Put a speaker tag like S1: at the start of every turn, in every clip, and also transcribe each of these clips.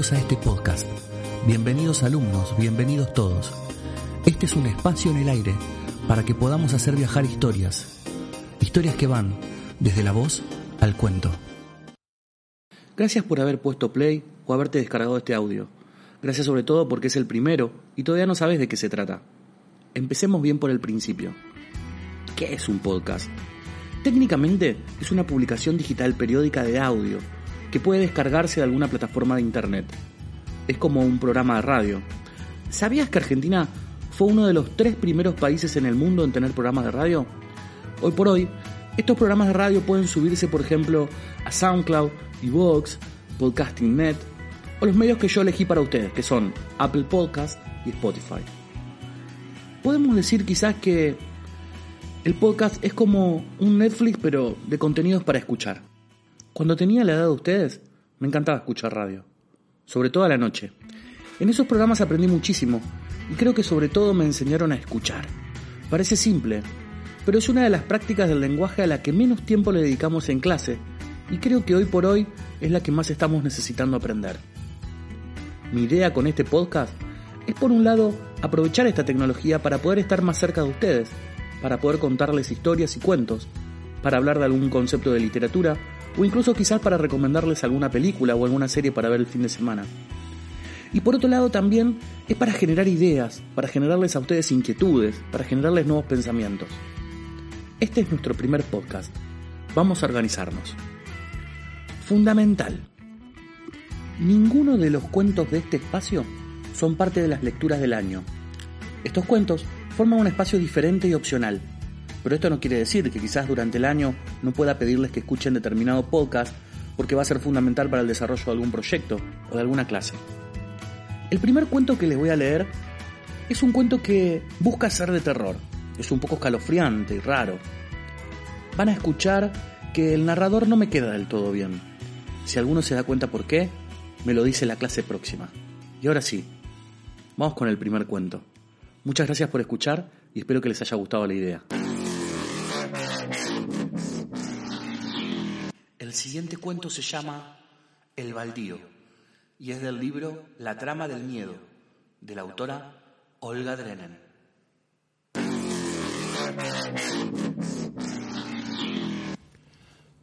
S1: Bienvenidos a este podcast. Bienvenidos alumnos, bienvenidos todos. Este es un espacio en el aire para que podamos hacer viajar historias. Historias que van desde la voz al cuento. Gracias por haber puesto play o haberte descargado este audio. Gracias sobre todo porque es el primero y todavía no sabes de qué se trata. Empecemos bien por el principio. ¿Qué es un podcast? Técnicamente es una publicación digital periódica de audio que puede descargarse de alguna plataforma de internet. Es como un programa de radio. ¿Sabías que Argentina fue uno de los tres primeros países en el mundo en tener programas de radio? Hoy por hoy, estos programas de radio pueden subirse, por ejemplo, a SoundCloud, Evox, Podcasting Net o los medios que yo elegí para ustedes, que son Apple Podcast y Spotify. Podemos decir quizás que el podcast es como un Netflix pero de contenidos para escuchar. Cuando tenía la edad de ustedes, me encantaba escuchar radio, sobre todo a la noche. En esos programas aprendí muchísimo y creo que sobre todo me enseñaron a escuchar. Parece simple, pero es una de las prácticas del lenguaje a la que menos tiempo le dedicamos en clase y creo que hoy por hoy es la que más estamos necesitando aprender. Mi idea con este podcast es por un lado aprovechar esta tecnología para poder estar más cerca de ustedes, para poder contarles historias y cuentos, para hablar de algún concepto de literatura o incluso quizás para recomendarles alguna película o alguna serie para ver el fin de semana. Y por otro lado también es para generar ideas, para generarles a ustedes inquietudes, para generarles nuevos pensamientos. Este es nuestro primer podcast. Vamos a organizarnos. Fundamental. Ninguno de los cuentos de este espacio son parte de las lecturas del año. Estos cuentos forman un espacio diferente y opcional, pero esto no quiere decir que quizás durante el año no pueda pedirles que escuchen determinado podcast porque va a ser fundamental para el desarrollo de algún proyecto o de alguna clase. El primer cuento que les voy a leer es un cuento que busca ser de terror. Es un poco escalofriante y raro. Van a escuchar que el narrador no me queda del todo bien. Si alguno se da cuenta por qué, me lo dice la clase próxima. Y ahora sí, vamos con el primer cuento. Muchas gracias por escuchar y espero que les haya gustado la idea. El siguiente cuento se llama El baldío y es del libro La trama del miedo de la autora Olga Drennen.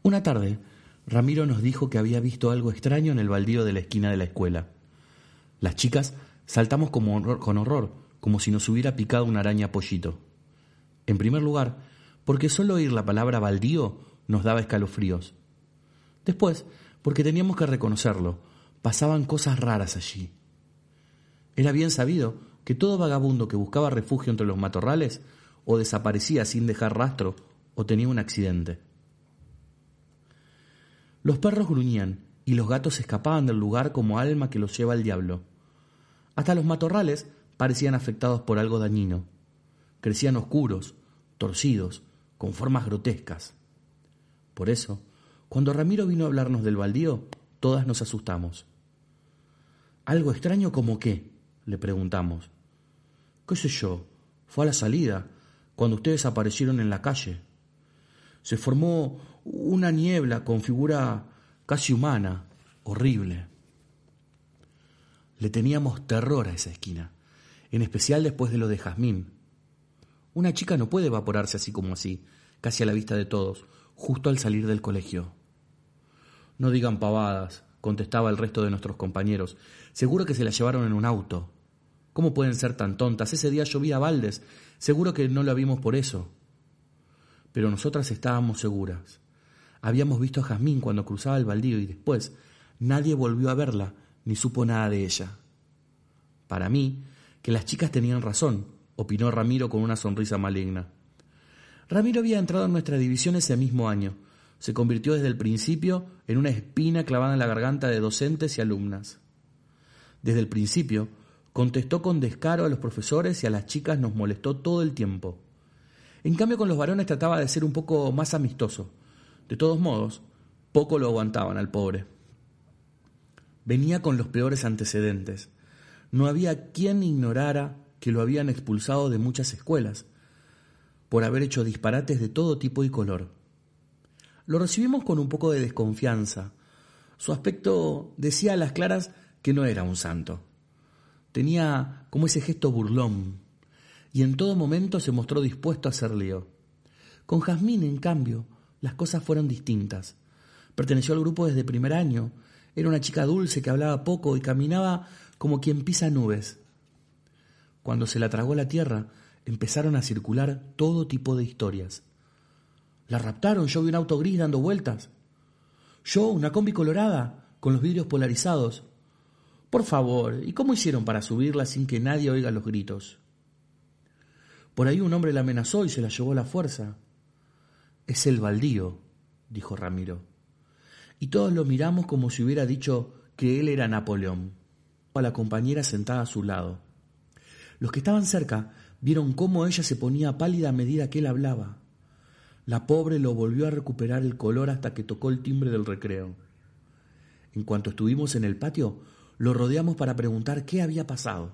S1: Una tarde, Ramiro nos dijo que había visto algo extraño en el baldío de la esquina de la escuela. Las chicas saltamos con horror, como si nos hubiera picado una araña pollito. En primer lugar, porque solo oír la palabra baldío nos daba escalofríos. Después, porque teníamos que reconocerlo, pasaban cosas raras allí. Era bien sabido que todo vagabundo que buscaba refugio entre los matorrales o desaparecía sin dejar rastro o tenía un accidente. Los perros gruñían y los gatos escapaban del lugar como alma que los lleva el diablo. Hasta los matorrales parecían afectados por algo dañino. Crecían oscuros, torcidos, con formas grotescas. Por eso, cuando Ramiro vino a hablarnos del baldío, todas nos asustamos. ¿Algo extraño como qué? le preguntamos. ¿Qué sé yo? Fue a la salida, cuando ustedes aparecieron en la calle. Se formó una niebla con figura casi humana, horrible. Le teníamos terror a esa esquina, en especial después de lo de Jazmín. Una chica no puede evaporarse así como así, casi a la vista de todos, justo al salir del colegio. No digan pavadas, contestaba el resto de nuestros compañeros. Seguro que se la llevaron en un auto. ¿Cómo pueden ser tan tontas? Ese día llovía baldes. Seguro que no la vimos por eso. Pero nosotras estábamos seguras. Habíamos visto a Jazmín cuando cruzaba el baldío y después nadie volvió a verla ni supo nada de ella. Para mí, que las chicas tenían razón, opinó Ramiro con una sonrisa maligna. Ramiro había entrado en nuestra división ese mismo año, se convirtió desde el principio en una espina clavada en la garganta de docentes y alumnas. Desde el principio, contestó con descaro a los profesores y a las chicas nos molestó todo el tiempo. En cambio, con los varones trataba de ser un poco más amistoso. De todos modos, poco lo aguantaban al pobre. Venía con los peores antecedentes. No había quien ignorara que lo habían expulsado de muchas escuelas por haber hecho disparates de todo tipo y color. Lo recibimos con un poco de desconfianza. Su aspecto decía a las claras que no era un santo. Tenía como ese gesto burlón y en todo momento se mostró dispuesto a hacer lío. Con Jazmín, en cambio, las cosas fueron distintas. Perteneció al grupo desde primer año. Era una chica dulce que hablaba poco y caminaba como quien pisa nubes. Cuando se la tragó la tierra, empezaron a circular todo tipo de historias. La raptaron, yo vi un auto gris dando vueltas. Yo, una combi colorada, con los vidrios polarizados. Por favor, ¿y cómo hicieron para subirla sin que nadie oiga los gritos? Por ahí un hombre la amenazó y se la llevó a la fuerza. Es el baldío, dijo Ramiro. Y todos lo miramos como si hubiera dicho que él era Napoleón. A la compañera sentada a su lado. Los que estaban cerca vieron cómo ella se ponía pálida a medida que él hablaba. La pobre lo volvió a recuperar el color hasta que tocó el timbre del recreo. En cuanto estuvimos en el patio, lo rodeamos para preguntar qué había pasado.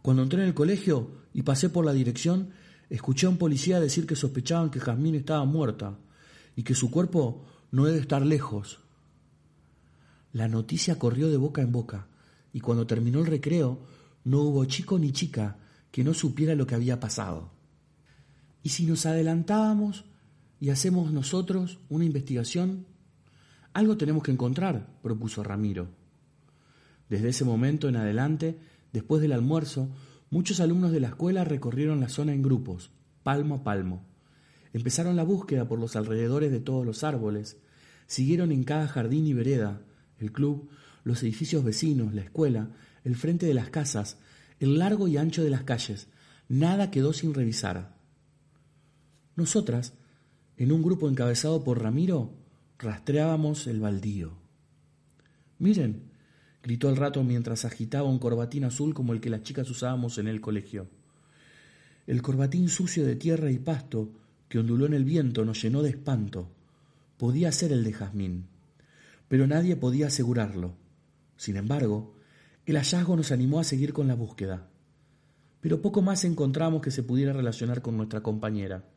S1: Cuando entré en el colegio y pasé por la dirección, escuché a un policía decir que sospechaban que Jazmín estaba muerta y que su cuerpo no debe estar lejos. La noticia corrió de boca en boca y cuando terminó el recreo no hubo chico ni chica que no supiera lo que había pasado. ¿Y si nos adelantábamos y hacemos nosotros una investigación? Algo tenemos que encontrar, propuso Ramiro. Desde ese momento en adelante Después del almuerzo, muchos alumnos de la escuela recorrieron la zona en grupos, palmo a palmo. Empezaron la búsqueda por los alrededores de todos los árboles, siguieron en cada jardín y vereda, el club, los edificios vecinos, la escuela, el frente de las casas, el largo y ancho de las calles. Nada quedó sin revisar. Nosotras, en un grupo encabezado por Ramiro, rastreábamos el baldío. Miren, gritó al rato mientras agitaba un corbatín azul como el que las chicas usábamos en el colegio. El corbatín sucio de tierra y pasto que onduló en el viento nos llenó de espanto. Podía ser el de Jazmín, pero nadie podía asegurarlo. Sin embargo, el hallazgo nos animó a seguir con la búsqueda. Pero poco más encontramos que se pudiera relacionar con nuestra compañera.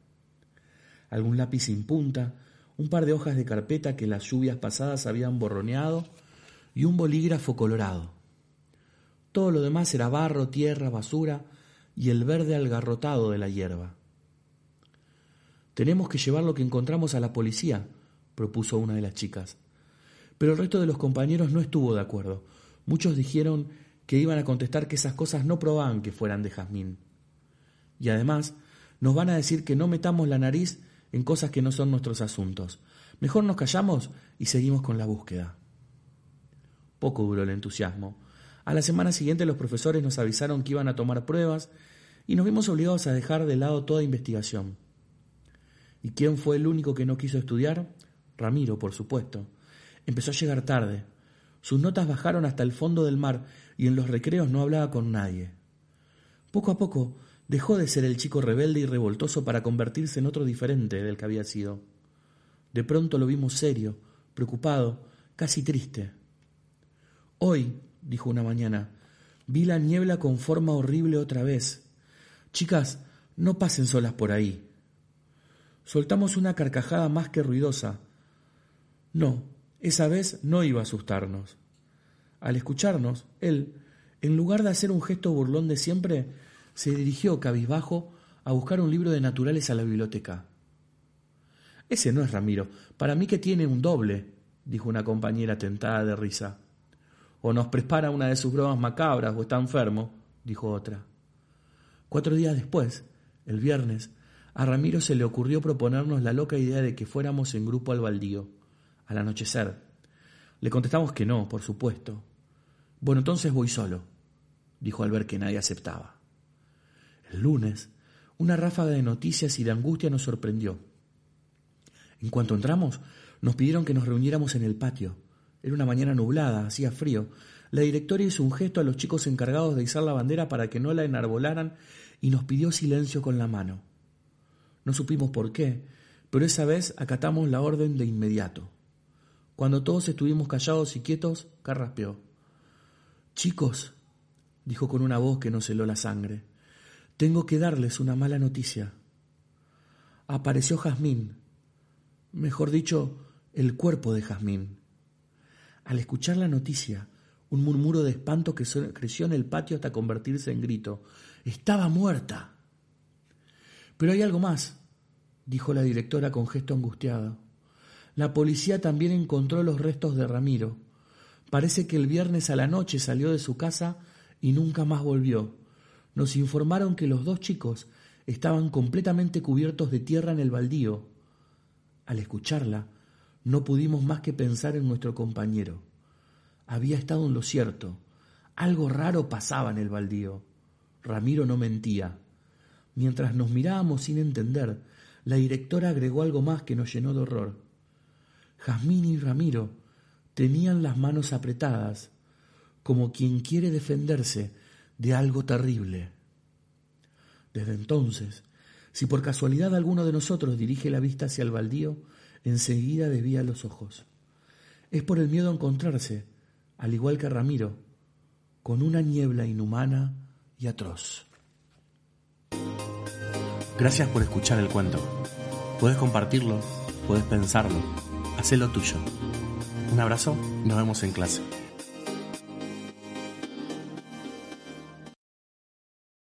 S1: Algún lápiz sin punta, un par de hojas de carpeta que las lluvias pasadas habían borroneado y un bolígrafo colorado. Todo lo demás era barro, tierra, basura y el verde algarrotado de la hierba. Tenemos que llevar lo que encontramos a la policía, propuso una de las chicas. Pero el resto de los compañeros no estuvo de acuerdo. Muchos dijeron que iban a contestar que esas cosas no probaban que fueran de jazmín. Y además, nos van a decir que no metamos la nariz en cosas que no son nuestros asuntos. Mejor nos callamos y seguimos con la búsqueda. Poco duró el entusiasmo. A la semana siguiente los profesores nos avisaron que iban a tomar pruebas y nos vimos obligados a dejar de lado toda investigación. ¿Y quién fue el único que no quiso estudiar? Ramiro, por supuesto. Empezó a llegar tarde. Sus notas bajaron hasta el fondo del mar y en los recreos no hablaba con nadie. Poco a poco dejó de ser el chico rebelde y revoltoso para convertirse en otro diferente del que había sido. De pronto lo vimos serio, preocupado, casi triste. Hoy, dijo una mañana, vi la niebla con forma horrible otra vez. Chicas, no pasen solas por ahí. Soltamos una carcajada más que ruidosa. No, esa vez no iba a asustarnos. Al escucharnos, él, en lugar de hacer un gesto burlón de siempre, se dirigió cabizbajo a buscar un libro de naturales a la biblioteca. Ese no es Ramiro. Para mí que tiene un doble, dijo una compañera tentada de risa. O nos prepara una de sus bromas macabras o está enfermo, dijo otra. Cuatro días después, el viernes, a Ramiro se le ocurrió proponernos la loca idea de que fuéramos en grupo al baldío, al anochecer. Le contestamos que no, por supuesto. Bueno, entonces voy solo, dijo al ver que nadie aceptaba. El lunes, una ráfaga de noticias y de angustia nos sorprendió. En cuanto entramos, nos pidieron que nos reuniéramos en el patio era una mañana nublada, hacía frío. La directora hizo un gesto a los chicos encargados de izar la bandera para que no la enarbolaran y nos pidió silencio con la mano. No supimos por qué, pero esa vez acatamos la orden de inmediato. Cuando todos estuvimos callados y quietos, carraspeó. Chicos, dijo con una voz que nos heló la sangre, tengo que darles una mala noticia. Apareció Jazmín, mejor dicho, el cuerpo de Jazmín. Al escuchar la noticia, un murmuro de espanto que creció en el patio hasta convertirse en grito. Estaba muerta. Pero hay algo más, dijo la directora con gesto angustiado. La policía también encontró los restos de Ramiro. Parece que el viernes a la noche salió de su casa y nunca más volvió. Nos informaron que los dos chicos estaban completamente cubiertos de tierra en el baldío. Al escucharla, no pudimos más que pensar en nuestro compañero había estado en lo cierto. Algo raro pasaba en el baldío. Ramiro no mentía. Mientras nos mirábamos sin entender, la directora agregó algo más que nos llenó de horror. Jazmín y Ramiro tenían las manos apretadas, como quien quiere defenderse de algo terrible. Desde entonces, si por casualidad alguno de nosotros dirige la vista hacia el baldío, enseguida desvía los ojos. Es por el miedo a encontrarse al igual que Ramiro, con una niebla inhumana y atroz.
S2: Gracias por escuchar el cuento. Puedes compartirlo, puedes pensarlo, hacelo tuyo. Un abrazo nos vemos en clase.